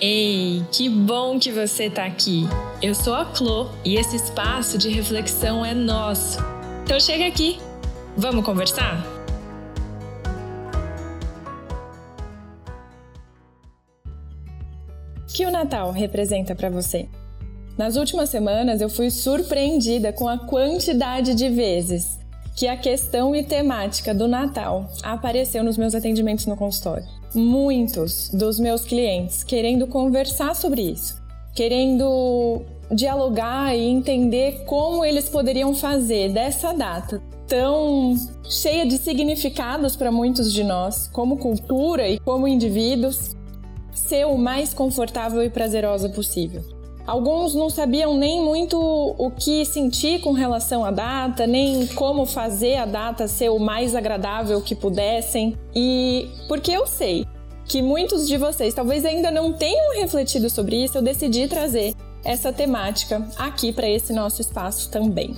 Ei, que bom que você está aqui! Eu sou a Clo e esse espaço de reflexão é nosso. Então chega aqui, vamos conversar? O que o Natal representa para você? Nas últimas semanas eu fui surpreendida com a quantidade de vezes que a questão e temática do Natal apareceu nos meus atendimentos no consultório. Muitos dos meus clientes querendo conversar sobre isso, querendo dialogar e entender como eles poderiam fazer dessa data tão cheia de significados para muitos de nós, como cultura e como indivíduos, ser o mais confortável e prazerosa possível. Alguns não sabiam nem muito o que sentir com relação à data, nem como fazer a data ser o mais agradável que pudessem. E porque eu sei que muitos de vocês talvez ainda não tenham refletido sobre isso, eu decidi trazer essa temática aqui para esse nosso espaço também.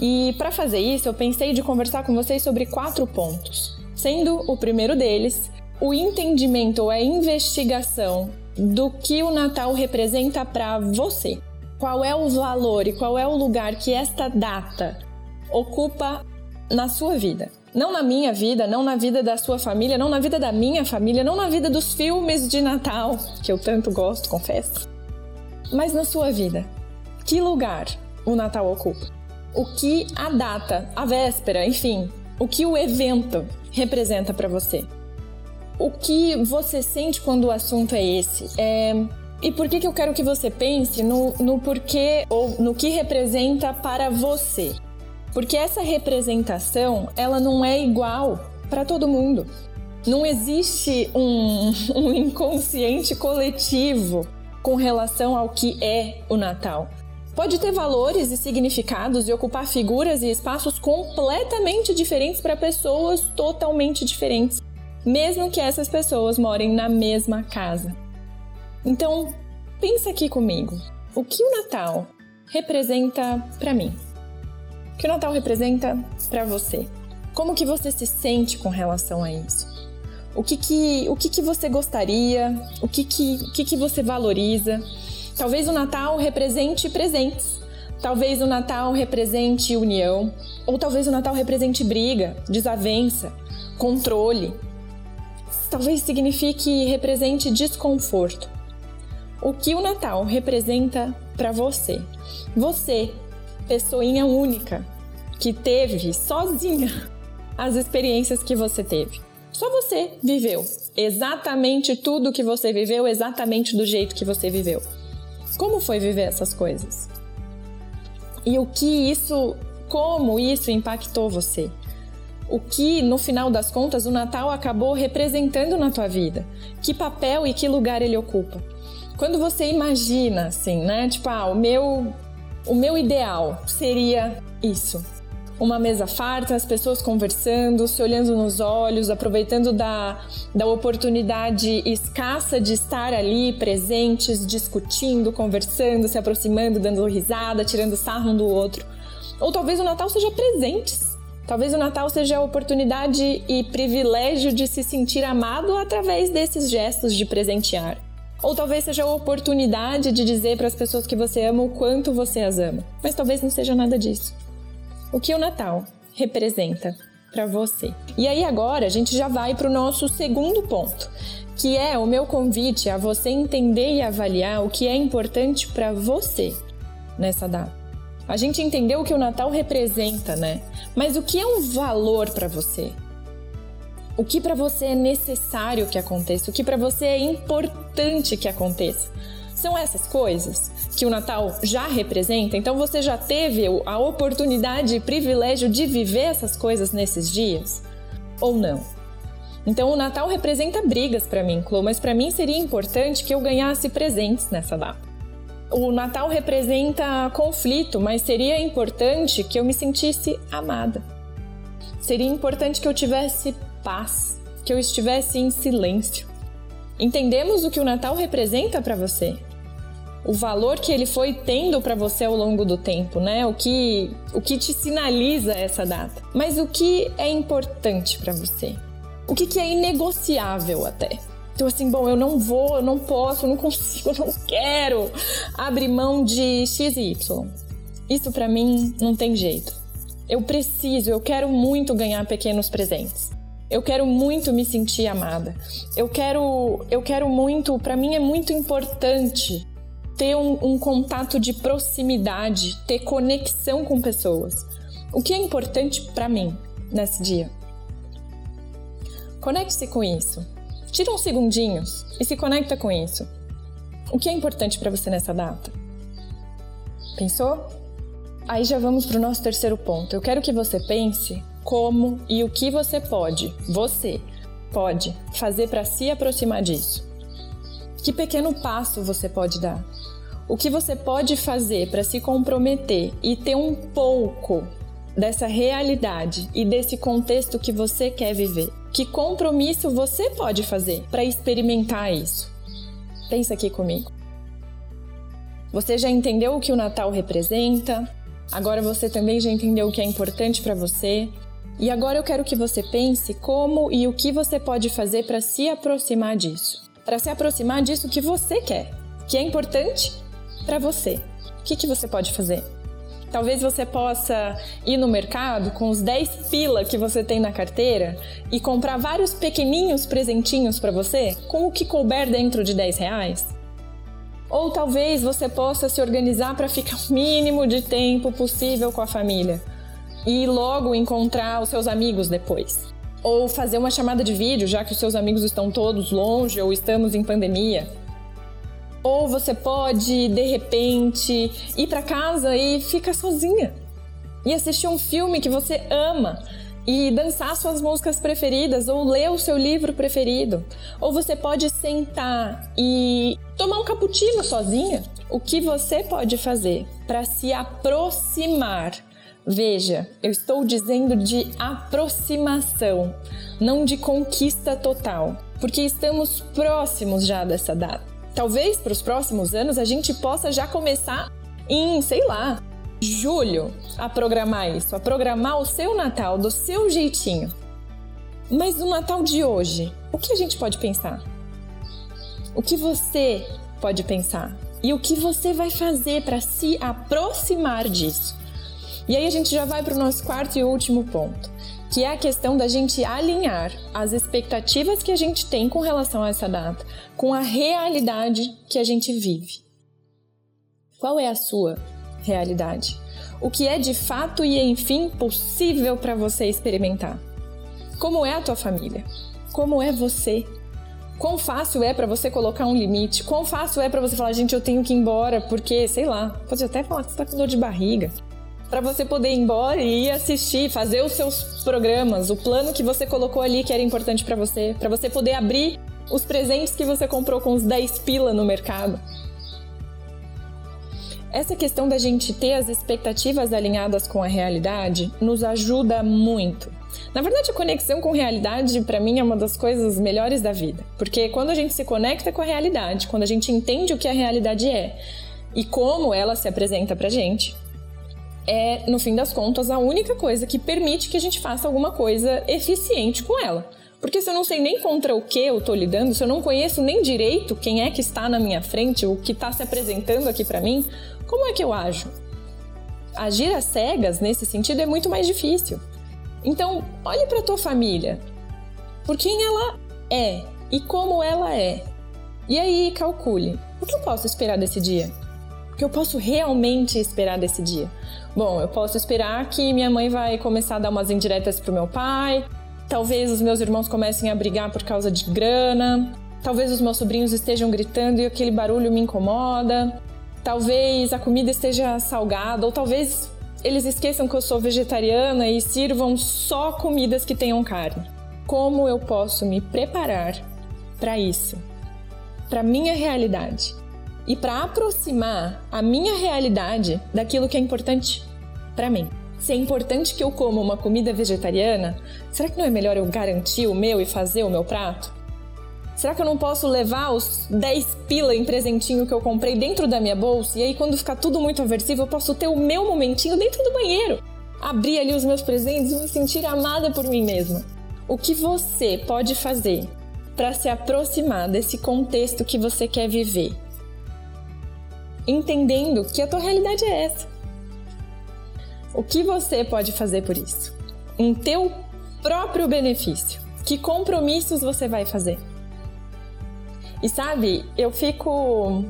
E para fazer isso, eu pensei de conversar com vocês sobre quatro pontos, sendo o primeiro deles o entendimento ou a investigação do que o Natal representa para você. Qual é o valor e qual é o lugar que esta data ocupa na sua vida? Não na minha vida, não na vida da sua família, não na vida da minha família, não na vida dos filmes de Natal, que eu tanto gosto, confesso, mas na sua vida. Que lugar o Natal ocupa? O que a data, a véspera, enfim, o que o evento representa para você? O que você sente quando o assunto é esse? É, e por que, que eu quero que você pense no, no porquê ou no que representa para você? Porque essa representação, ela não é igual para todo mundo. Não existe um, um inconsciente coletivo com relação ao que é o Natal. Pode ter valores e significados e ocupar figuras e espaços completamente diferentes para pessoas totalmente diferentes mesmo que essas pessoas morem na mesma casa. Então, pensa aqui comigo. O que o Natal representa para mim? O que o Natal representa para você? Como que você se sente com relação a isso? O que que, o que, que você gostaria? O que que, o que que você valoriza? Talvez o Natal represente presentes. Talvez o Natal represente união. Ou talvez o Natal represente briga, desavença, controle, talvez signifique e represente desconforto. O que o Natal representa para você? Você, pessoinha única, que teve sozinha as experiências que você teve. Só você viveu exatamente tudo que você viveu, exatamente do jeito que você viveu. Como foi viver essas coisas? E o que isso, como isso impactou você? O que, no final das contas, o Natal acabou representando na tua vida. Que papel e que lugar ele ocupa. Quando você imagina, assim, né? Tipo, ah, o meu, o meu ideal seria isso. Uma mesa farta, as pessoas conversando, se olhando nos olhos, aproveitando da, da oportunidade escassa de estar ali presentes, discutindo, conversando, se aproximando, dando risada, tirando sarro um do outro. Ou talvez o Natal seja presentes Talvez o Natal seja a oportunidade e privilégio de se sentir amado através desses gestos de presentear. Ou talvez seja a oportunidade de dizer para as pessoas que você ama o quanto você as ama. Mas talvez não seja nada disso. O que o Natal representa para você? E aí agora a gente já vai para o nosso segundo ponto, que é o meu convite a você entender e avaliar o que é importante para você nessa data. A gente entendeu o que o Natal representa, né? Mas o que é um valor para você? O que para você é necessário que aconteça? O que para você é importante que aconteça? São essas coisas que o Natal já representa? Então você já teve a oportunidade e privilégio de viver essas coisas nesses dias? Ou não? Então o Natal representa brigas para mim, Clo, mas para mim seria importante que eu ganhasse presentes nessa data o Natal representa conflito, mas seria importante que eu me sentisse amada. Seria importante que eu tivesse paz, que eu estivesse em silêncio. Entendemos o que o Natal representa para você? O valor que ele foi tendo para você ao longo do tempo, né? O que o que te sinaliza essa data. Mas o que é importante para você? O que, que é inegociável até? Então, assim, bom, eu não vou, eu não posso, eu não consigo, eu não quero abrir mão de X e Y. Isso para mim não tem jeito. Eu preciso, eu quero muito ganhar pequenos presentes. Eu quero muito me sentir amada. Eu quero, eu quero muito, para mim é muito importante ter um, um contato de proximidade, ter conexão com pessoas. O que é importante para mim nesse dia? Conecte-se com isso. Tira uns segundinhos e se conecta com isso. O que é importante para você nessa data? Pensou? Aí já vamos para o nosso terceiro ponto. Eu quero que você pense como e o que você pode, você pode fazer para se aproximar disso. Que pequeno passo você pode dar? O que você pode fazer para se comprometer e ter um pouco dessa realidade e desse contexto que você quer viver? Que compromisso você pode fazer para experimentar isso? Pensa aqui comigo. Você já entendeu o que o Natal representa? Agora você também já entendeu o que é importante para você? E agora eu quero que você pense como e o que você pode fazer para se aproximar disso. Para se aproximar disso que você quer, que é importante para você. O que, que você pode fazer? Talvez você possa ir no mercado com os 10 pila que você tem na carteira e comprar vários pequeninhos presentinhos para você com o que couber dentro de 10 reais. Ou talvez você possa se organizar para ficar o mínimo de tempo possível com a família e logo encontrar os seus amigos depois. Ou fazer uma chamada de vídeo, já que os seus amigos estão todos longe ou estamos em pandemia. Ou você pode, de repente, ir para casa e ficar sozinha e assistir um filme que você ama e dançar suas músicas preferidas ou ler o seu livro preferido. Ou você pode sentar e tomar um cappuccino sozinha. O que você pode fazer para se aproximar? Veja, eu estou dizendo de aproximação, não de conquista total, porque estamos próximos já dessa data. Talvez para os próximos anos a gente possa já começar em, sei lá, julho a programar isso, a programar o seu Natal do seu jeitinho. Mas no Natal de hoje, o que a gente pode pensar? O que você pode pensar? E o que você vai fazer para se aproximar disso? E aí a gente já vai para o nosso quarto e último ponto, que é a questão da gente alinhar as expectativas que a gente tem com relação a essa data com a realidade que a gente vive. Qual é a sua realidade? O que é de fato e enfim possível para você experimentar? Como é a tua família? Como é você? Quão fácil é para você colocar um limite? Quão fácil é para você falar, gente, eu tenho que ir embora porque, sei lá, pode até falar que você tá com dor de barriga para você poder ir embora e ir assistir, fazer os seus programas, o plano que você colocou ali que era importante para você, para você poder abrir os presentes que você comprou com os 10 pila no mercado. Essa questão da gente ter as expectativas alinhadas com a realidade nos ajuda muito. Na verdade, a conexão com realidade, para mim, é uma das coisas melhores da vida. Porque quando a gente se conecta com a realidade, quando a gente entende o que a realidade é e como ela se apresenta pra gente, é, no fim das contas, a única coisa que permite que a gente faça alguma coisa eficiente com ela. Porque se eu não sei nem contra o que eu estou lidando, se eu não conheço nem direito quem é que está na minha frente, o que está se apresentando aqui para mim, como é que eu ajo? Agir às cegas nesse sentido é muito mais difícil. Então, olhe para tua família, por quem ela é e como ela é. E aí calcule, o que eu posso esperar desse dia? O que eu posso realmente esperar desse dia? Bom, eu posso esperar que minha mãe vai começar a dar umas indiretas pro meu pai, talvez os meus irmãos comecem a brigar por causa de grana, talvez os meus sobrinhos estejam gritando e aquele barulho me incomoda, talvez a comida esteja salgada, ou talvez eles esqueçam que eu sou vegetariana e sirvam só comidas que tenham carne. Como eu posso me preparar para isso? Para minha realidade? E para aproximar a minha realidade daquilo que é importante para mim. Se é importante que eu coma uma comida vegetariana, será que não é melhor eu garantir o meu e fazer o meu prato? Será que eu não posso levar os 10 pila em presentinho que eu comprei dentro da minha bolsa e aí quando ficar tudo muito aversivo eu posso ter o meu momentinho dentro do banheiro? Abrir ali os meus presentes e me sentir amada por mim mesma. O que você pode fazer para se aproximar desse contexto que você quer viver. Entendendo que a tua realidade é essa. O que você pode fazer por isso? Em teu próprio benefício. Que compromissos você vai fazer? E sabe, eu fico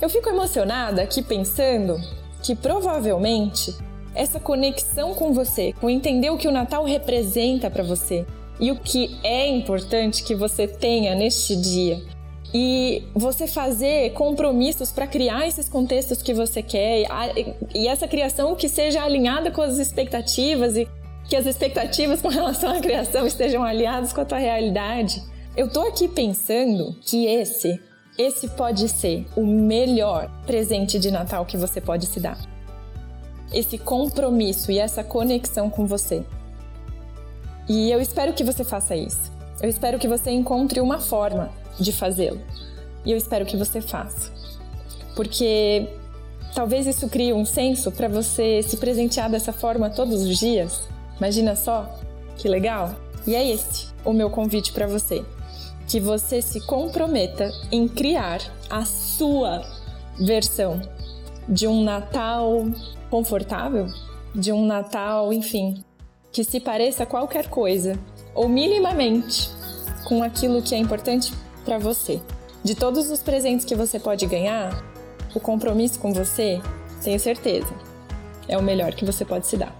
eu fico emocionada aqui pensando que provavelmente essa conexão com você, com entender o que o Natal representa para você e o que é importante que você tenha neste dia, e você fazer compromissos para criar esses contextos que você quer e essa criação que seja alinhada com as expectativas e que as expectativas com relação à criação estejam alinhadas com a tua realidade. Eu tô aqui pensando que esse esse pode ser o melhor presente de Natal que você pode se dar. Esse compromisso e essa conexão com você. E eu espero que você faça isso. Eu espero que você encontre uma forma de fazê-lo. E eu espero que você faça. Porque talvez isso crie um senso para você se presentear dessa forma todos os dias. Imagina só, que legal! E é esse o meu convite para você. Que você se comprometa em criar a sua versão de um Natal confortável, de um Natal, enfim, que se pareça a qualquer coisa, ou minimamente com aquilo que é importante para você. De todos os presentes que você pode ganhar, o compromisso com você, tenho certeza, é o melhor que você pode se dar.